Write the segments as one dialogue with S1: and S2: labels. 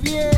S1: bien.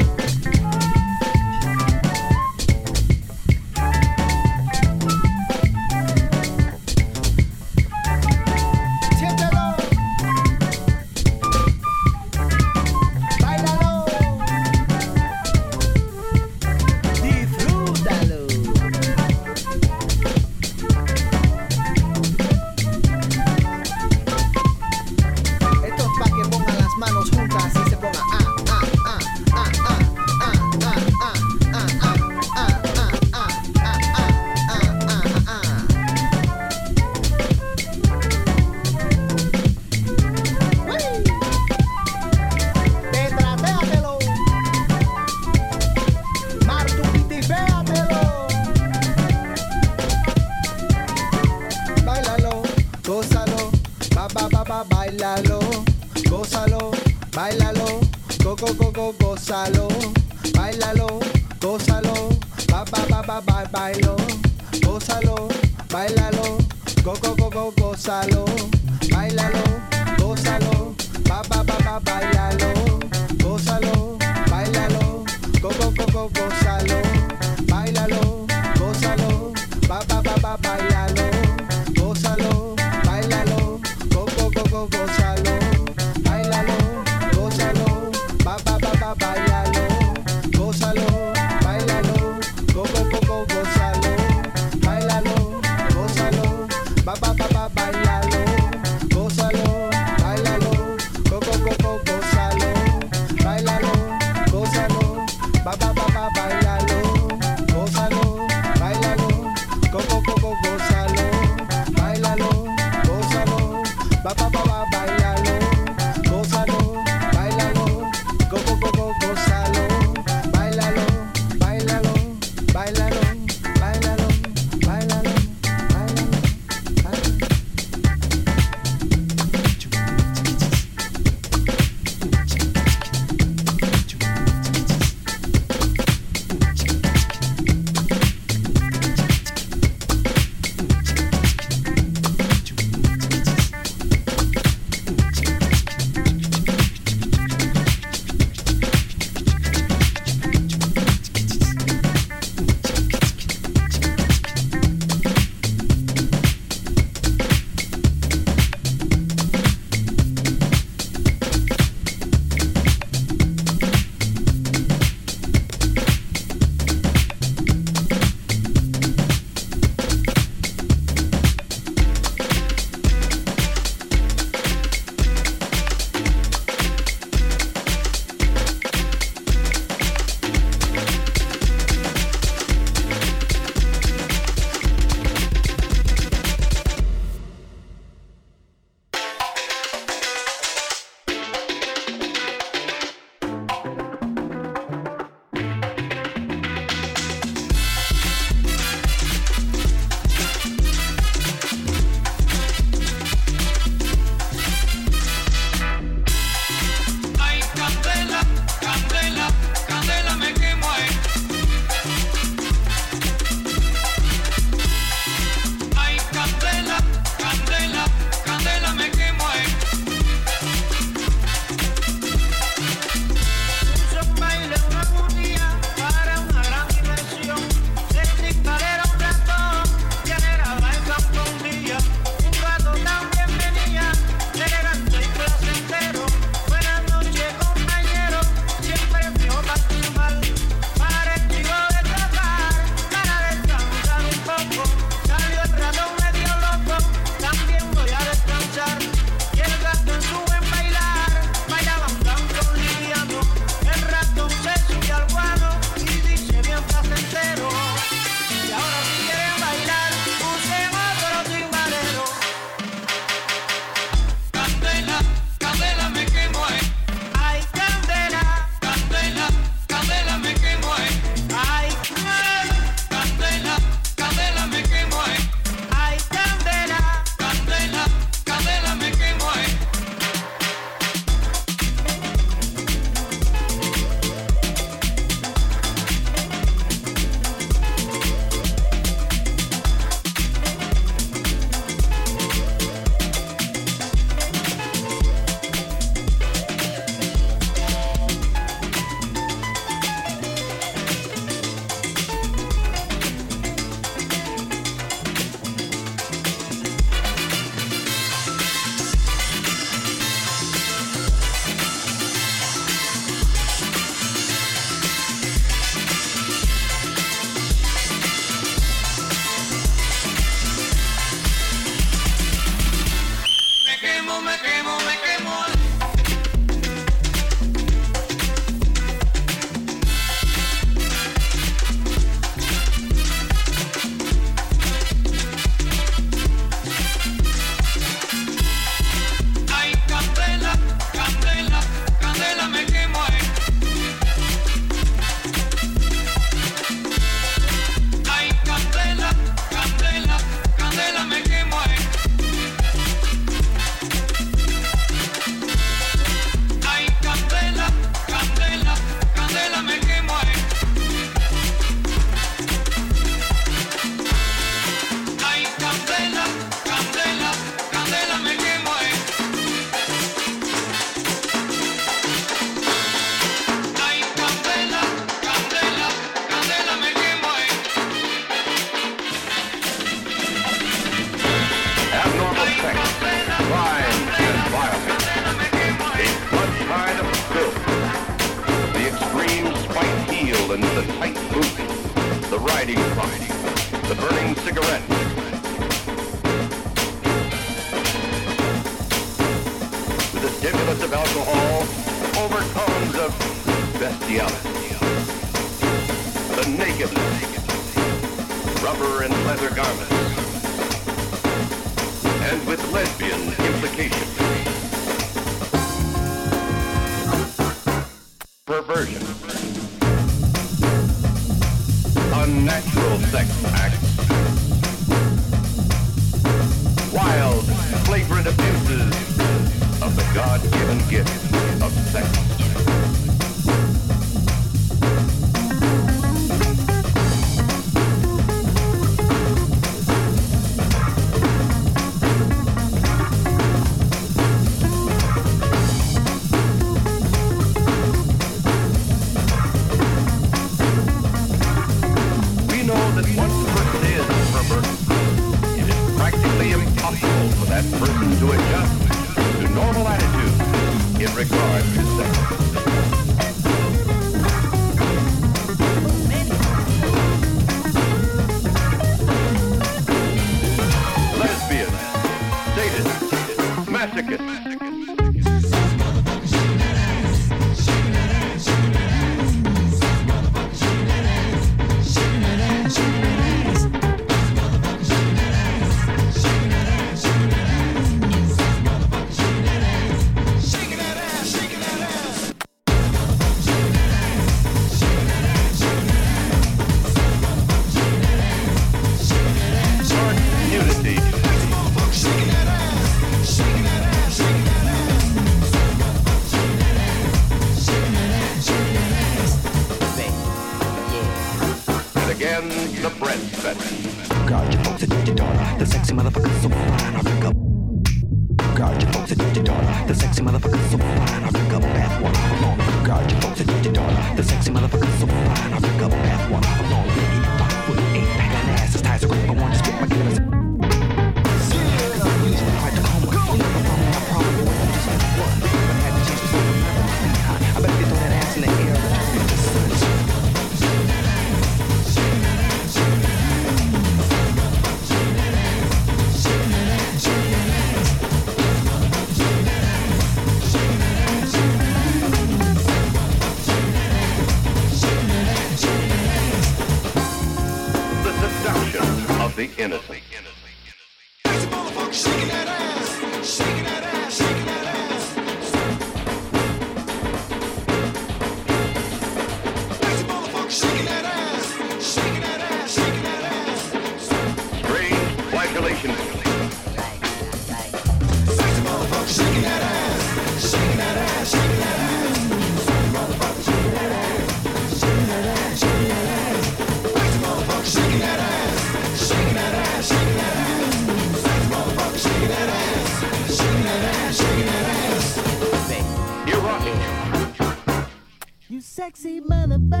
S2: Sexy motherfucker.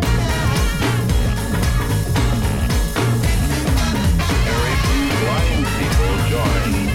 S3: Blind people join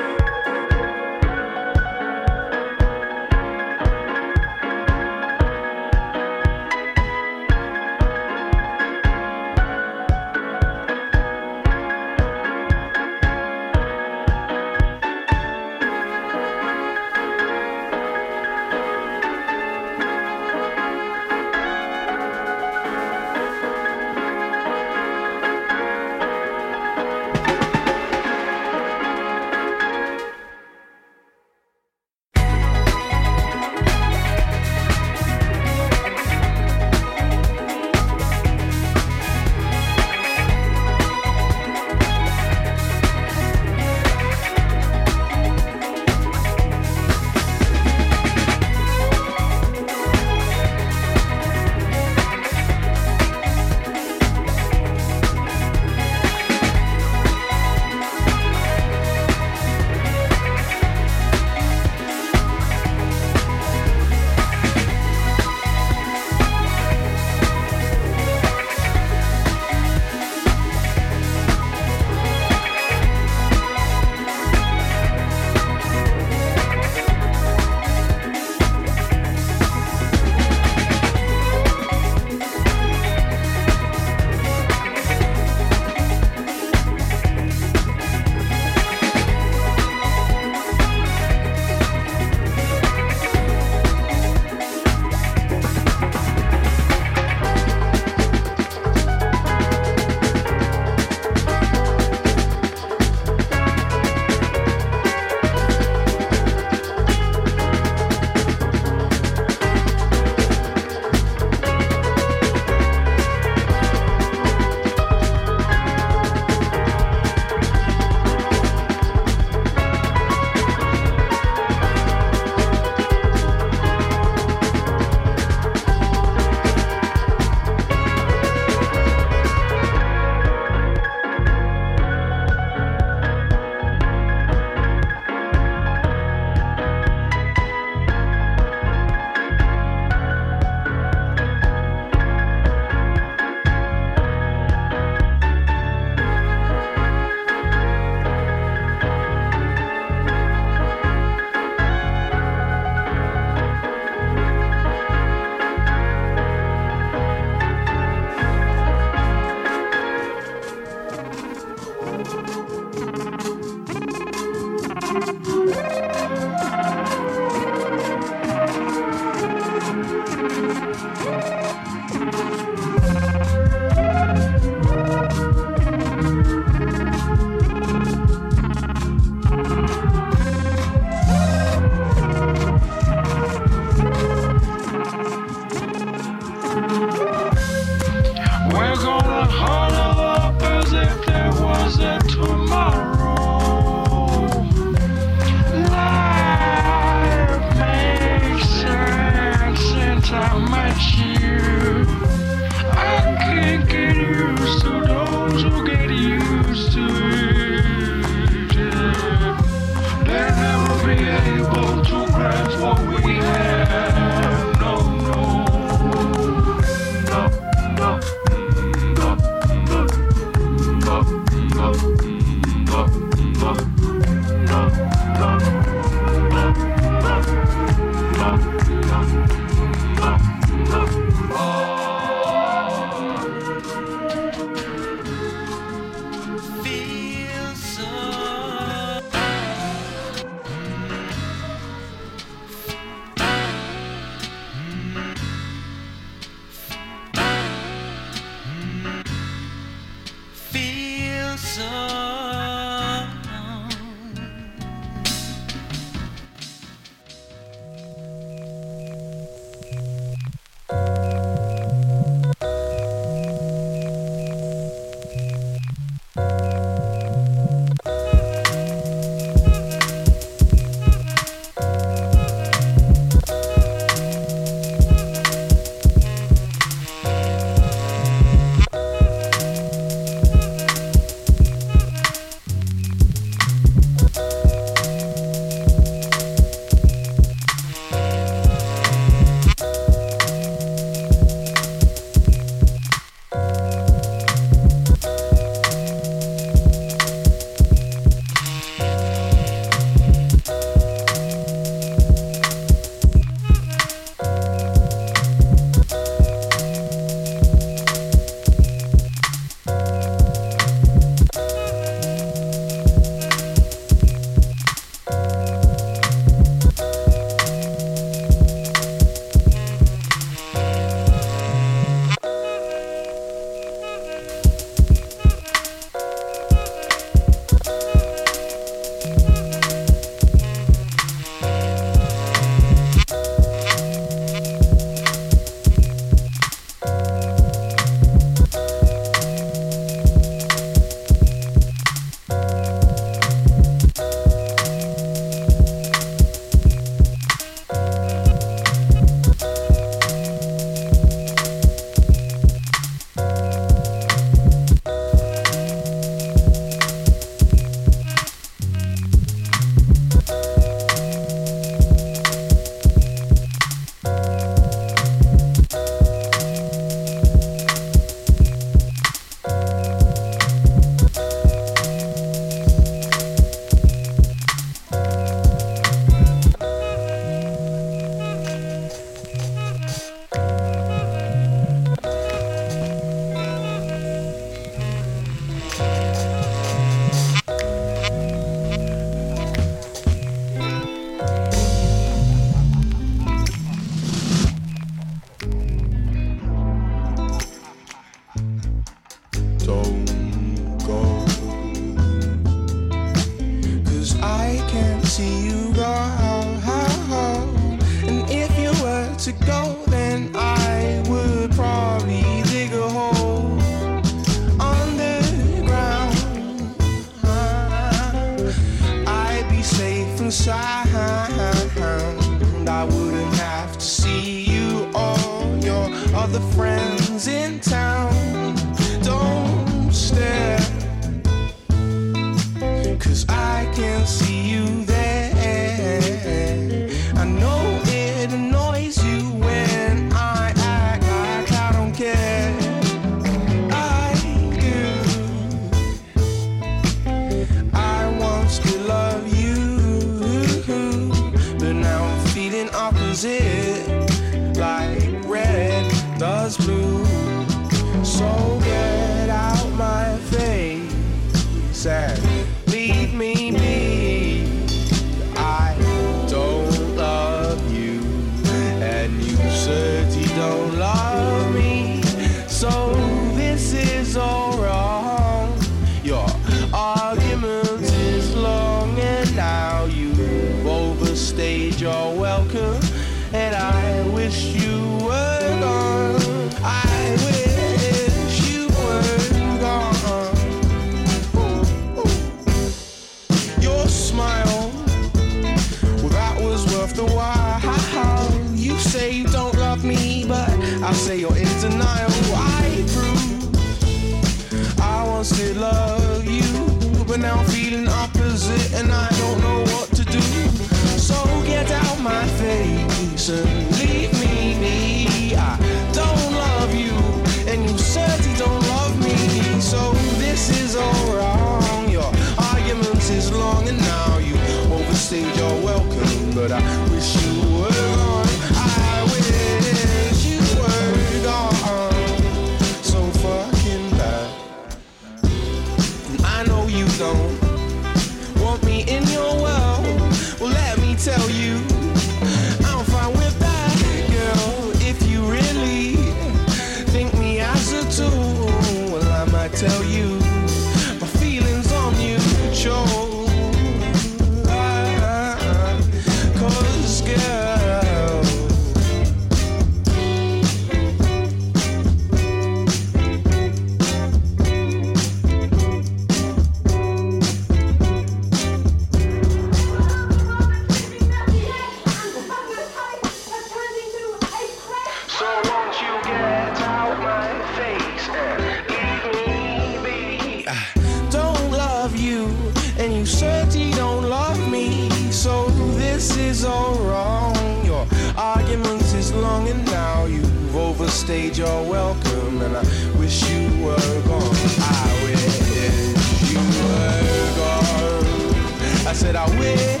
S3: this
S1: long and now you've overstayed your welcome and I wish you were gone. I wish you were gone. I said I wish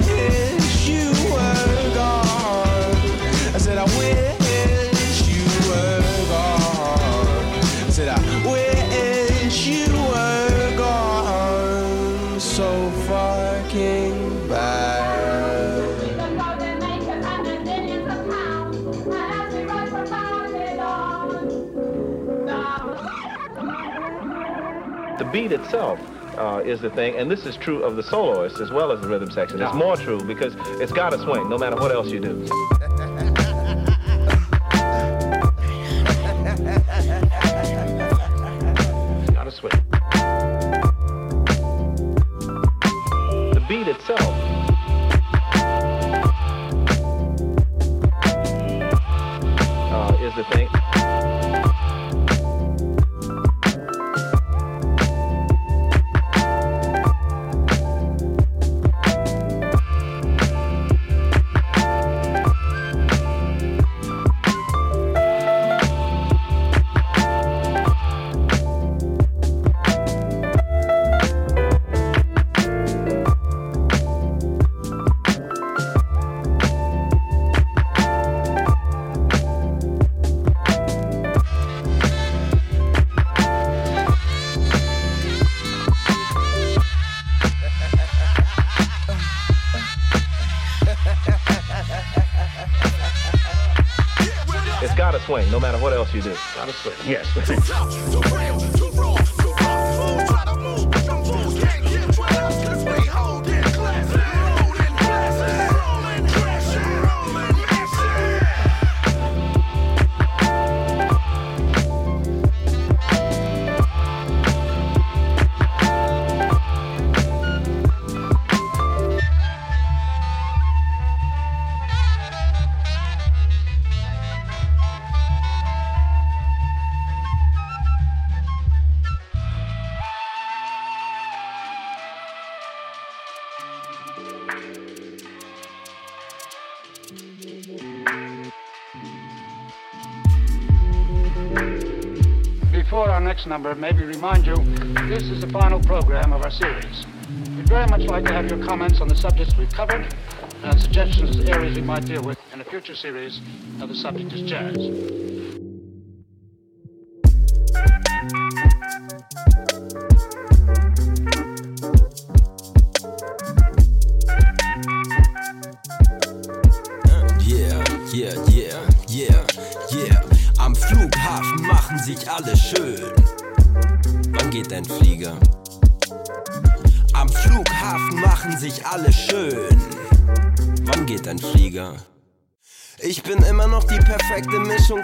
S4: beat itself uh, is the thing, and this is true of the soloist as well as the rhythm section. It's more true because it's got to swing no matter what else you do. got to swing. The beat itself matter what else you do. Gotta swim. Yes.
S5: Before our next number, may we remind you, this is the final program of our series. We'd very much like to have your comments on the subjects we've covered and suggestions as areas we might deal with in a future series of the subject is jazz.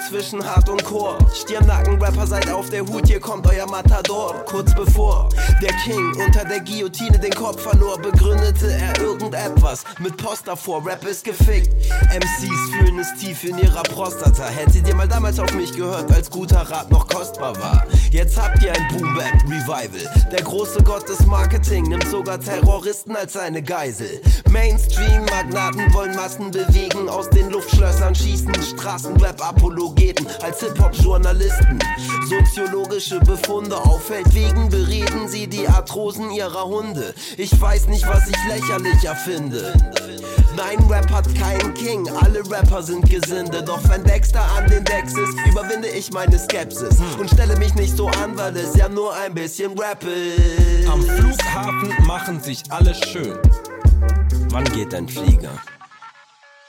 S6: Zwischen Hart und Chor. Stirnacken, Rapper, seid auf der Hut, hier kommt euer Matador. Kurz bevor der King unter der Guillotine den Kopf verlor, begründete er irgendetwas mit Post davor. Rap ist gefickt. MCs fühlen es tief in ihrer Prostata. Hättet ihr mal damals auf mich gehört, als guter Rat noch kostbar war. Jetzt habt ihr ein Boom Bap Revival. Der große Gott des Marketing nimmt sogar Terroristen als seine Geisel. Mainstream-Magnaten wollen Massen bewegen, aus den Luftschlössern schießen Straßenrap-Apologeten als Hip-Hop-Journalisten. Soziologische Befunde auf Feldwegen bereden sie die Arthrosen ihrer Hunde. Ich weiß nicht, was ich lächerlicher finde. Nein, Rap hat keinen King, alle Rapper sind Gesinde. Doch wenn Dexter an den Decks ist, überwinde ich meine Skepsis und stelle mich nicht so an, weil es ja nur ein bisschen Rap ist.
S7: Am Flughafen machen sich alle schön.
S6: Wann geht dein Flieger?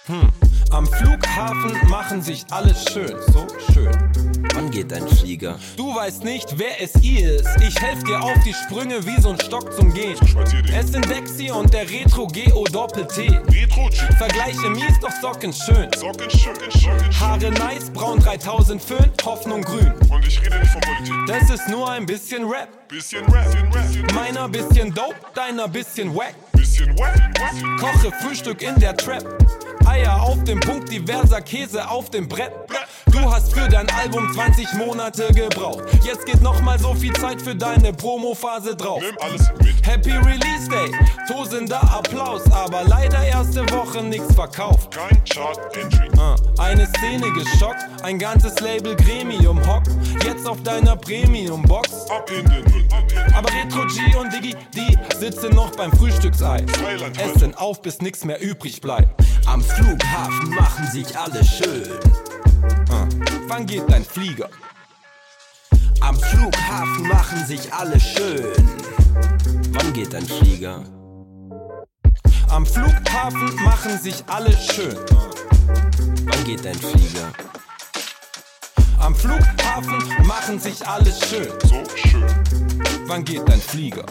S7: Hm. Am Flughafen machen sich alle schön, so schön.
S6: Wann geht dein Flieger?
S7: Du weißt nicht, wer es ist. Ich helf dir auf die Sprünge wie so ein Stock zum Gehen. Es sind Dexy und der Retro Geo Doppel T. Vergleiche mies, doch Socken schön.
S8: Socken schön, schön.
S7: Haare nice, braun 3000 Föhn, Hoffnung grün.
S8: Und ich rede nicht von Politik.
S7: Das ist nur ein bisschen Rap.
S8: Bisschen Rap, bisschen Rap.
S7: Meiner bisschen dope, deiner bisschen wack.
S8: Bisschen wack.
S7: Koche Frühstück in der Trap. Eier auf dem Punkt, diverser Käse auf dem Brett. Du hast für dein Album 20 Monate gebraucht. Jetzt geht noch mal so viel Zeit für deine Promophase drauf.
S8: Nimm alles mit.
S7: Happy Release Day, tosender Applaus, aber leider erste Woche nichts verkauft.
S8: Kein Chart-Entry.
S7: Ah, eine Szene geschockt, ein ganzes Label Gremium hockt. Jetzt auf deiner Premium-Box.
S8: Ab in den Müll.
S7: Aber Retro G und Diggy, die sitzen noch beim Frühstücksei. Essen auf, bis nix mehr übrig bleibt.
S6: Am Flughafen machen sich alle schön.
S7: Wann geht dein Flieger?
S6: Am Flughafen machen sich alle schön. Wann geht dein Flieger?
S7: Am Flughafen machen sich alle schön.
S6: Wann geht dein Flieger?
S7: Am Flughafen machen sich alle schön.
S8: So schön.
S7: Wann geht dein Flieger?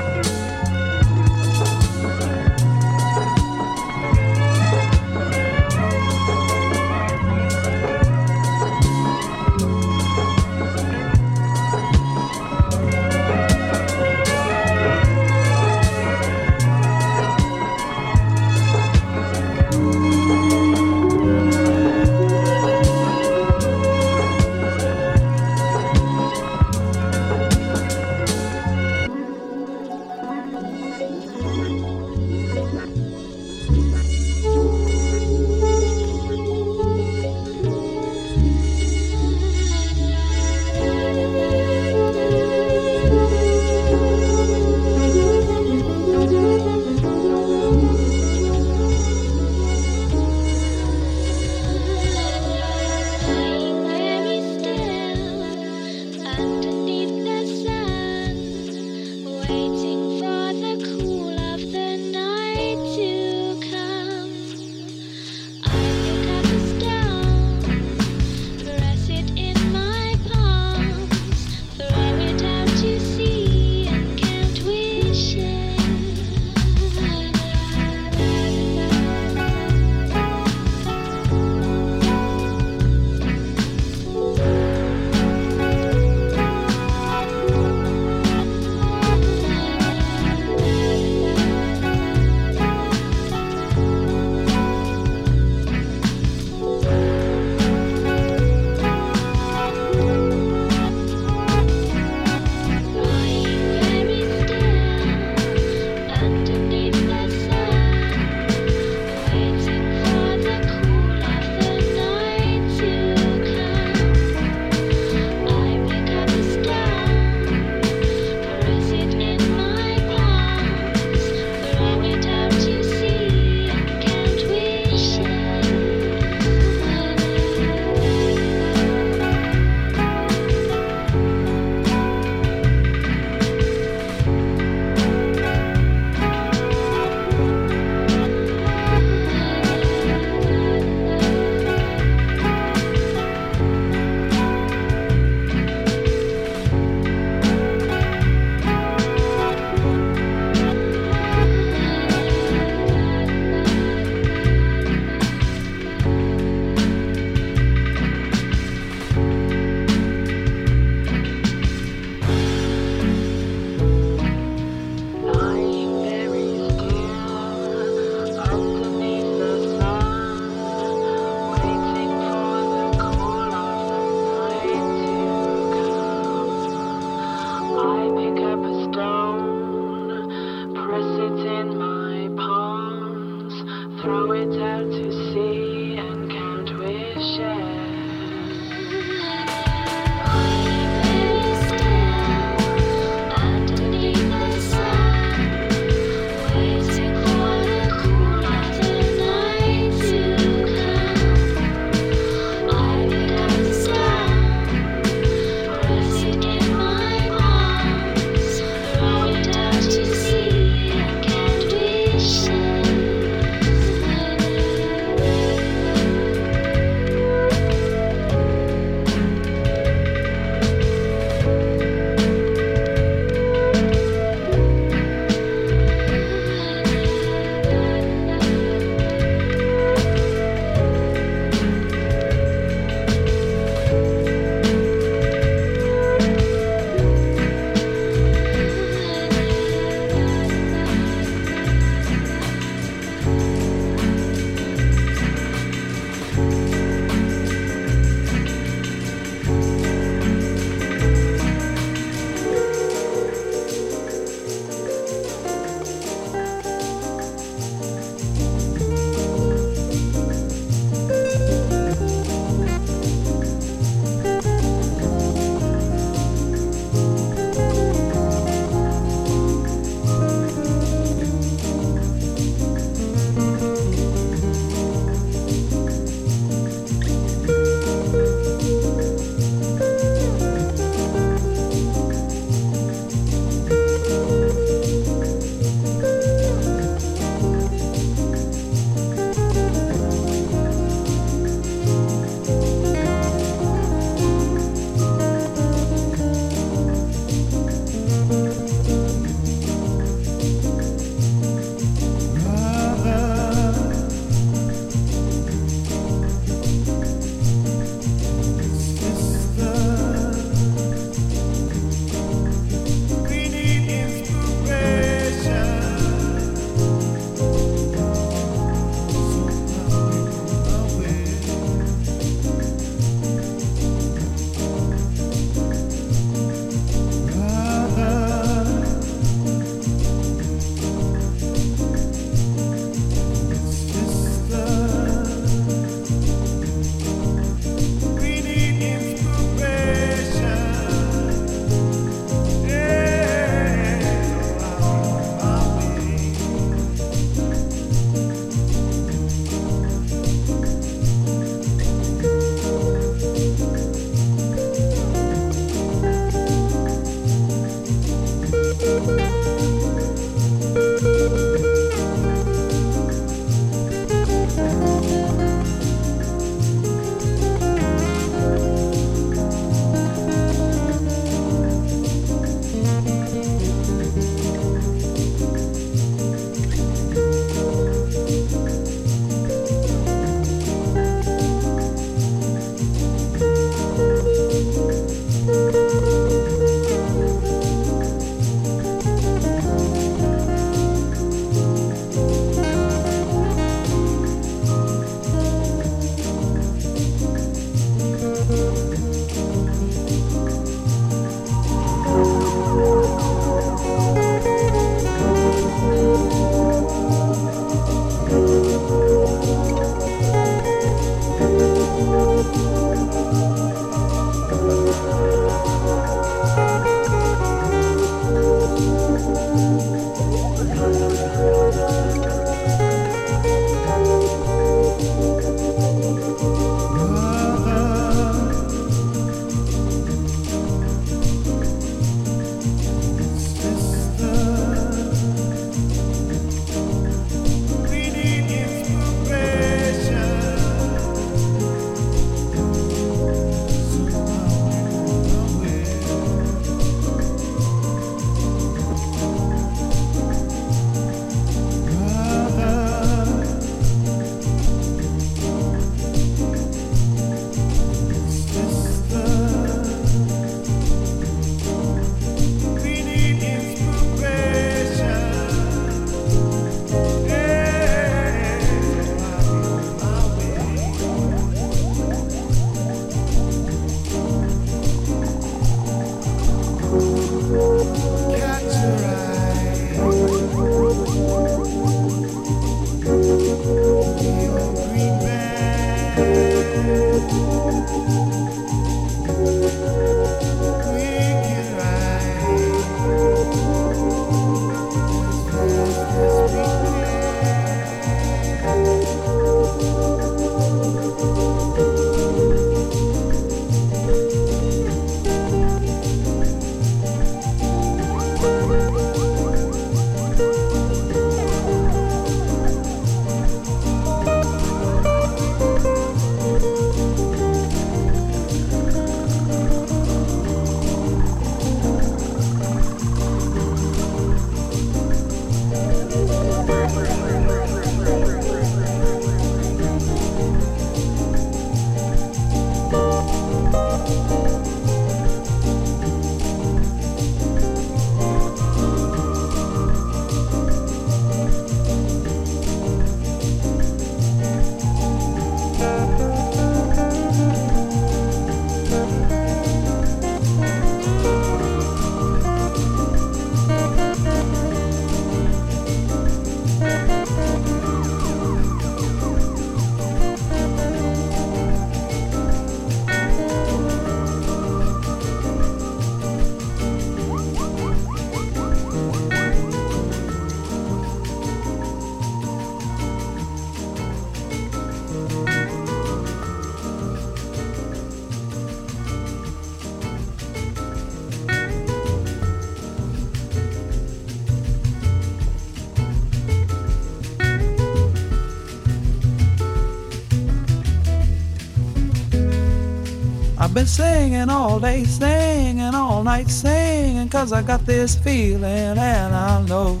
S9: Singing all day, singing all night, singing, cause I got this feeling and I know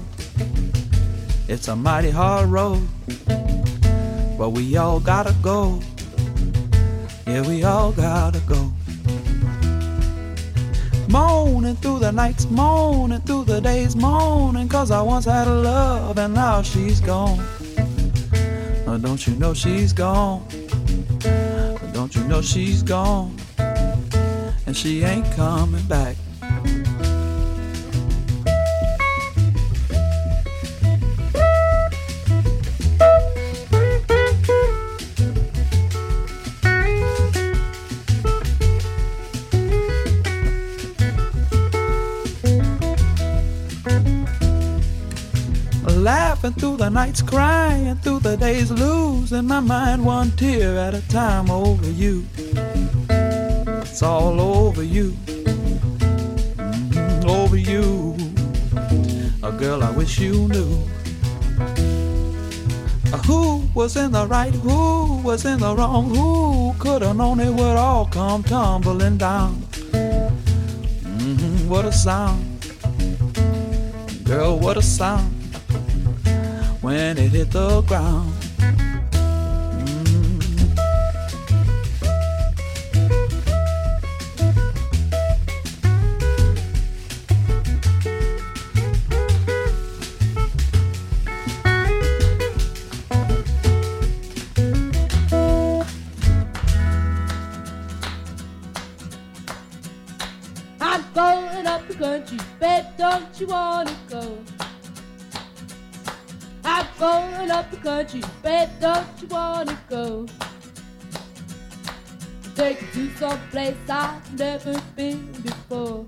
S9: it's a mighty hard road, but we all gotta go. Yeah, we all gotta go. Moaning through the nights, moaning through the days, moaning, cause I once had a love and now she's gone. Oh, don't you know she's gone? Don't you know she's gone? And she ain't coming back. Laughing through the nights, crying through the days, losing my mind one tear at a time over you all over you, mm, over you. A girl I wish you knew. Who was in the right, who was in the wrong, who could have known it would all come tumbling down. Mm-hmm, what a sound, girl, what a sound when it hit the ground.
S10: Country, babe, don't you wanna go? Take you to some place I've never been before.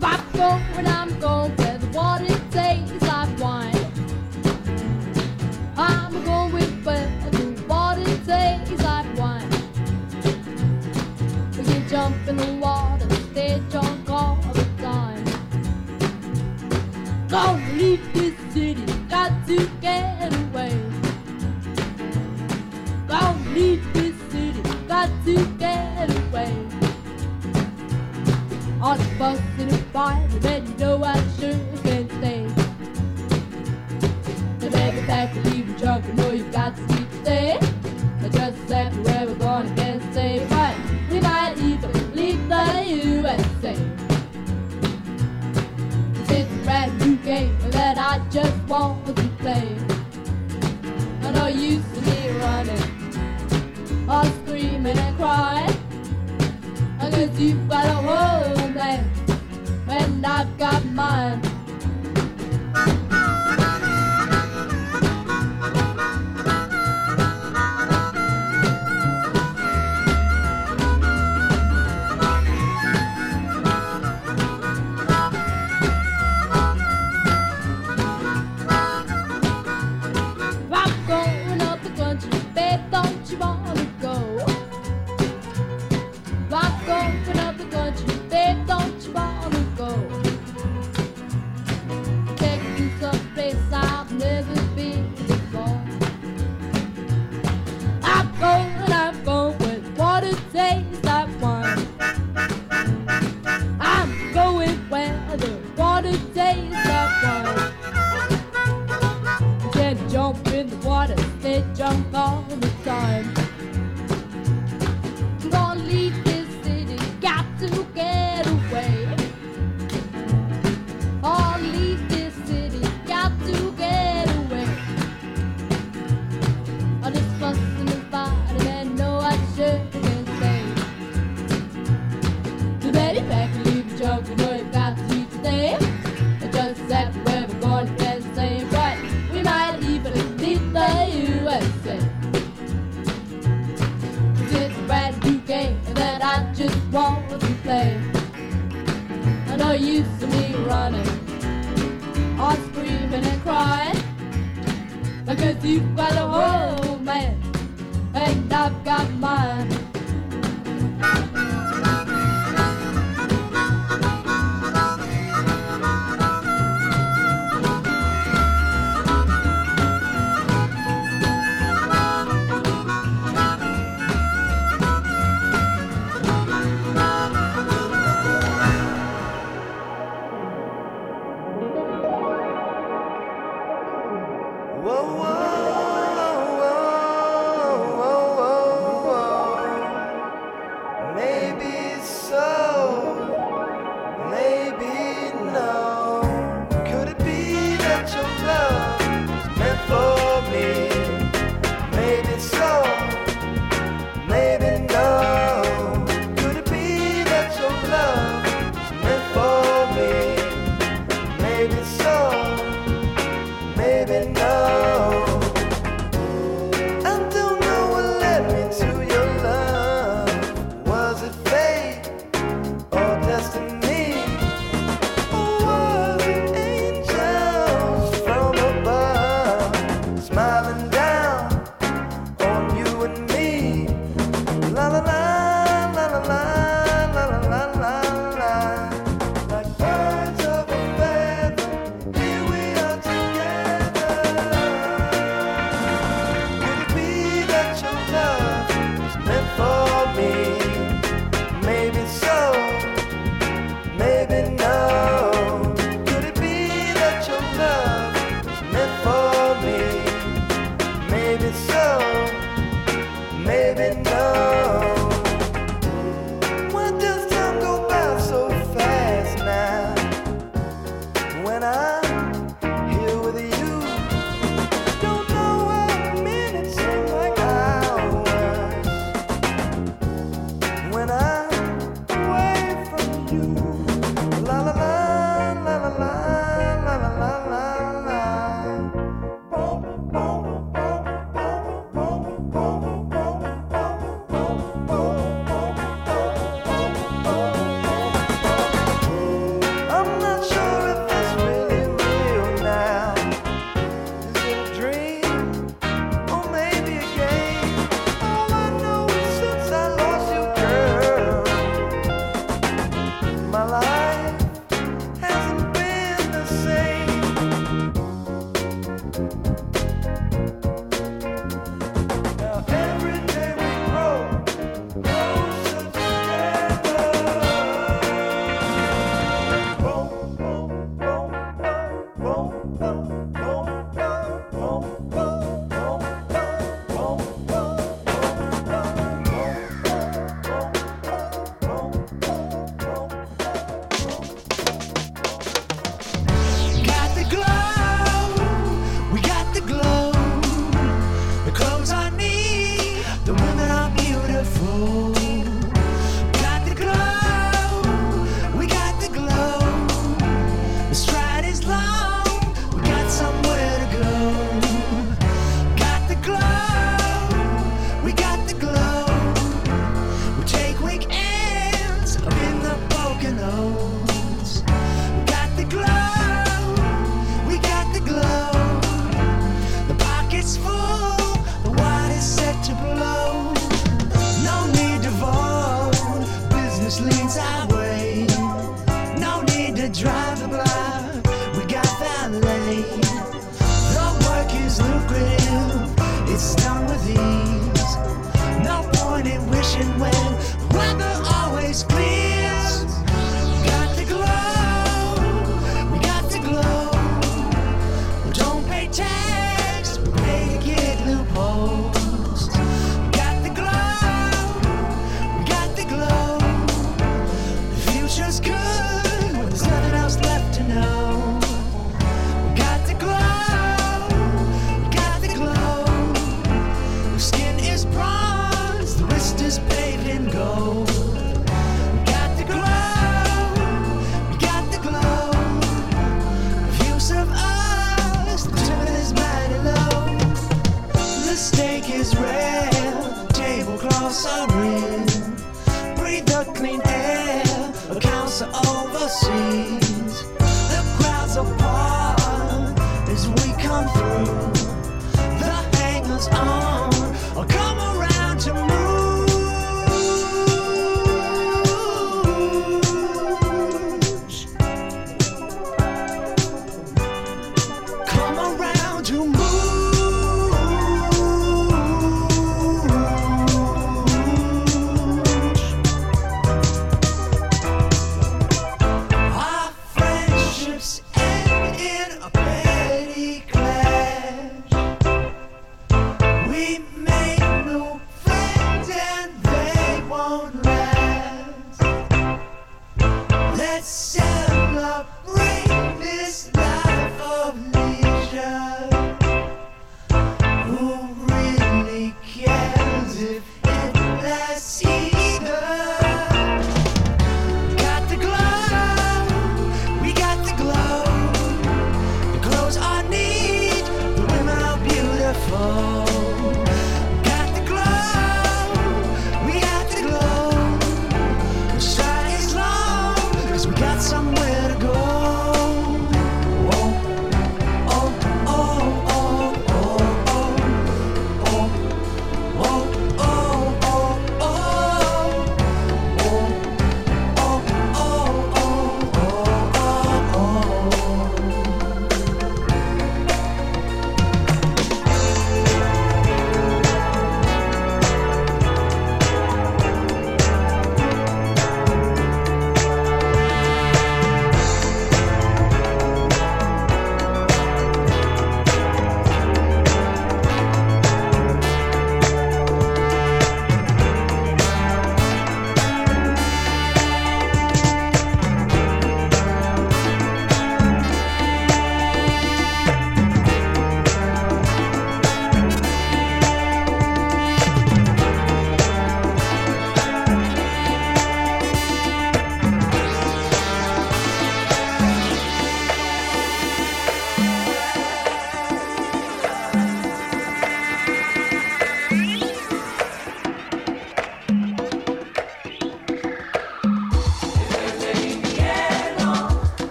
S10: I'm going, I'm going where the water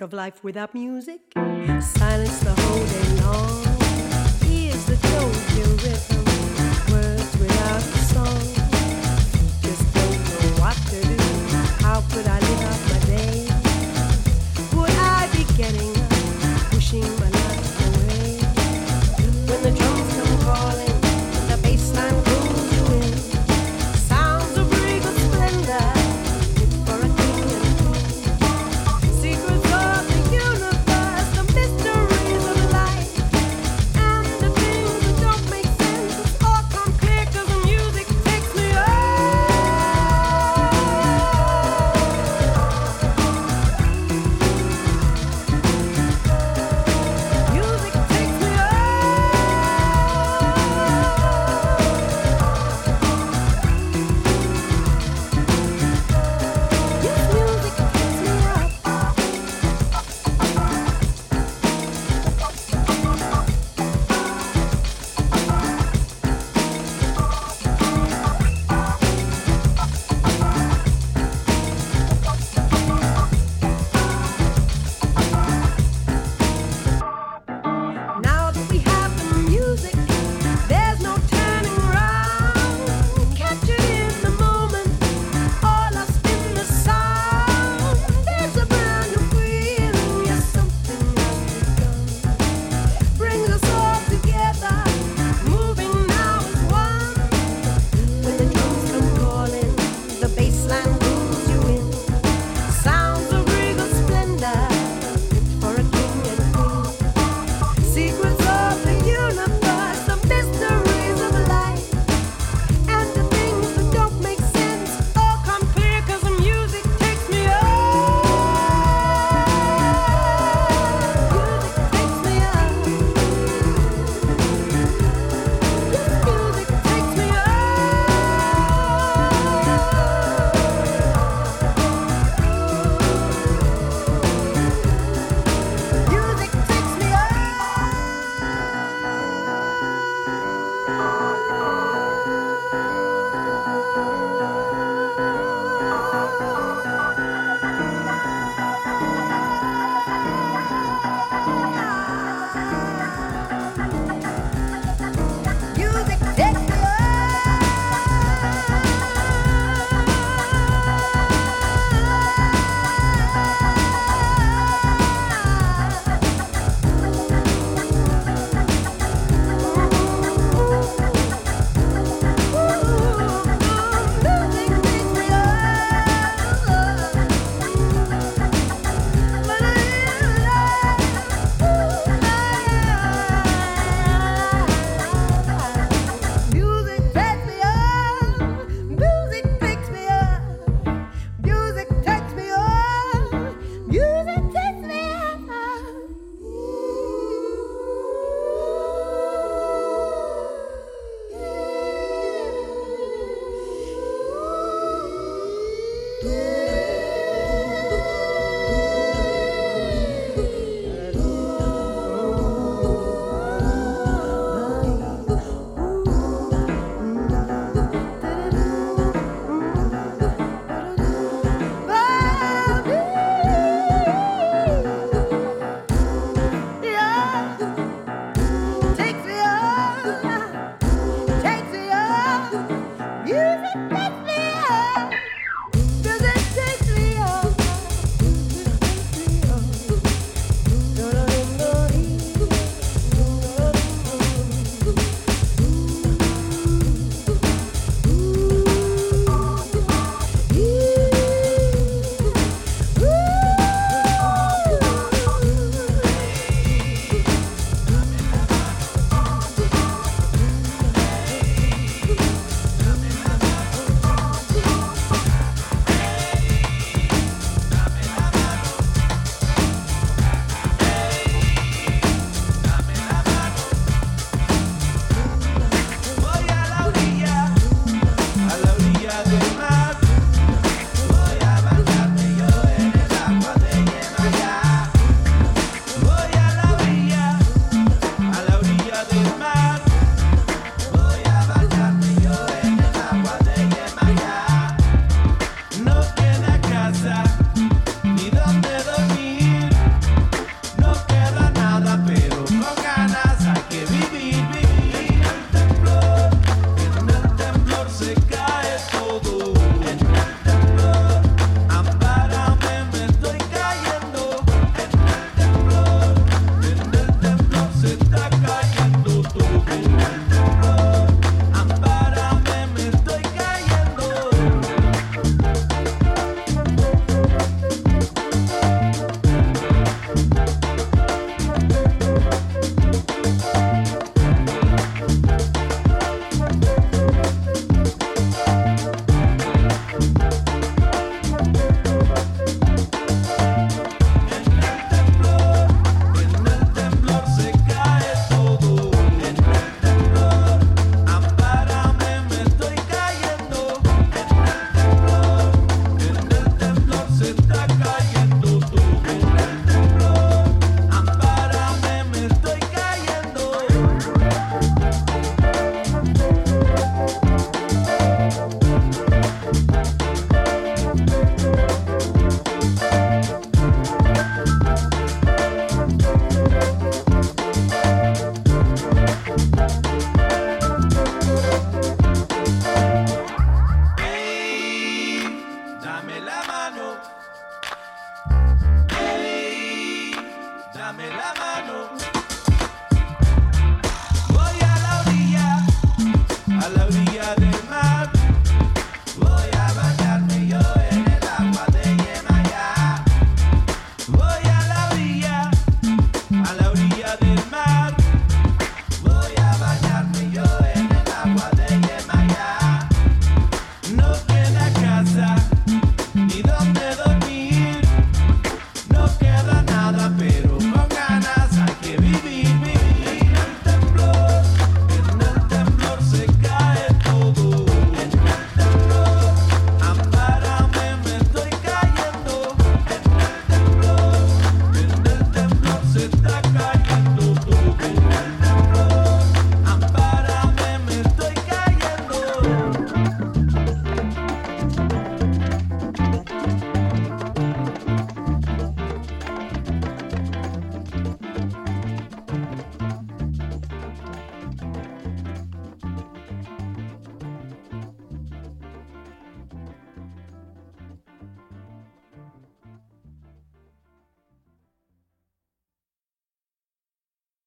S11: of
S12: life without music? Silence the whole day